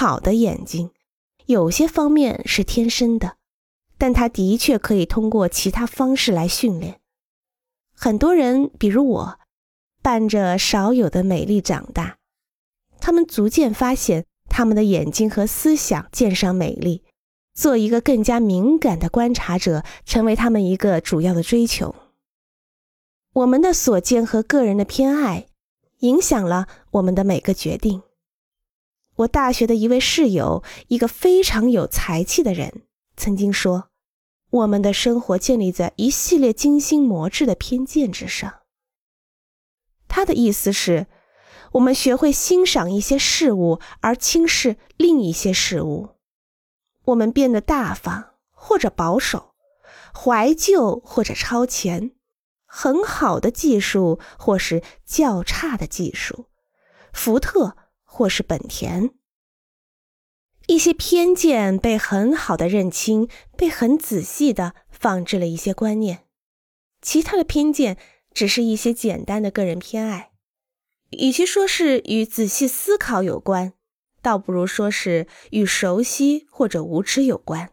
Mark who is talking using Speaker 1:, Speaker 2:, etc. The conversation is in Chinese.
Speaker 1: 好的眼睛，有些方面是天生的，但他的确可以通过其他方式来训练。很多人，比如我，伴着少有的美丽长大，他们逐渐发现他们的眼睛和思想鉴赏美丽，做一个更加敏感的观察者，成为他们一个主要的追求。我们的所见和个人的偏爱，影响了我们的每个决定。我大学的一位室友，一个非常有才气的人，曾经说。我们的生活建立在一系列精心磨制的偏见之上。他的意思是，我们学会欣赏一些事物，而轻视另一些事物。我们变得大方或者保守，怀旧或者超前，很好的技术或是较差的技术，福特或是本田。一些偏见被很好的认清，被很仔细的放置了一些观念；其他的偏见只是一些简单的个人偏爱。与其说是与仔细思考有关，倒不如说是与熟悉或者无知有关。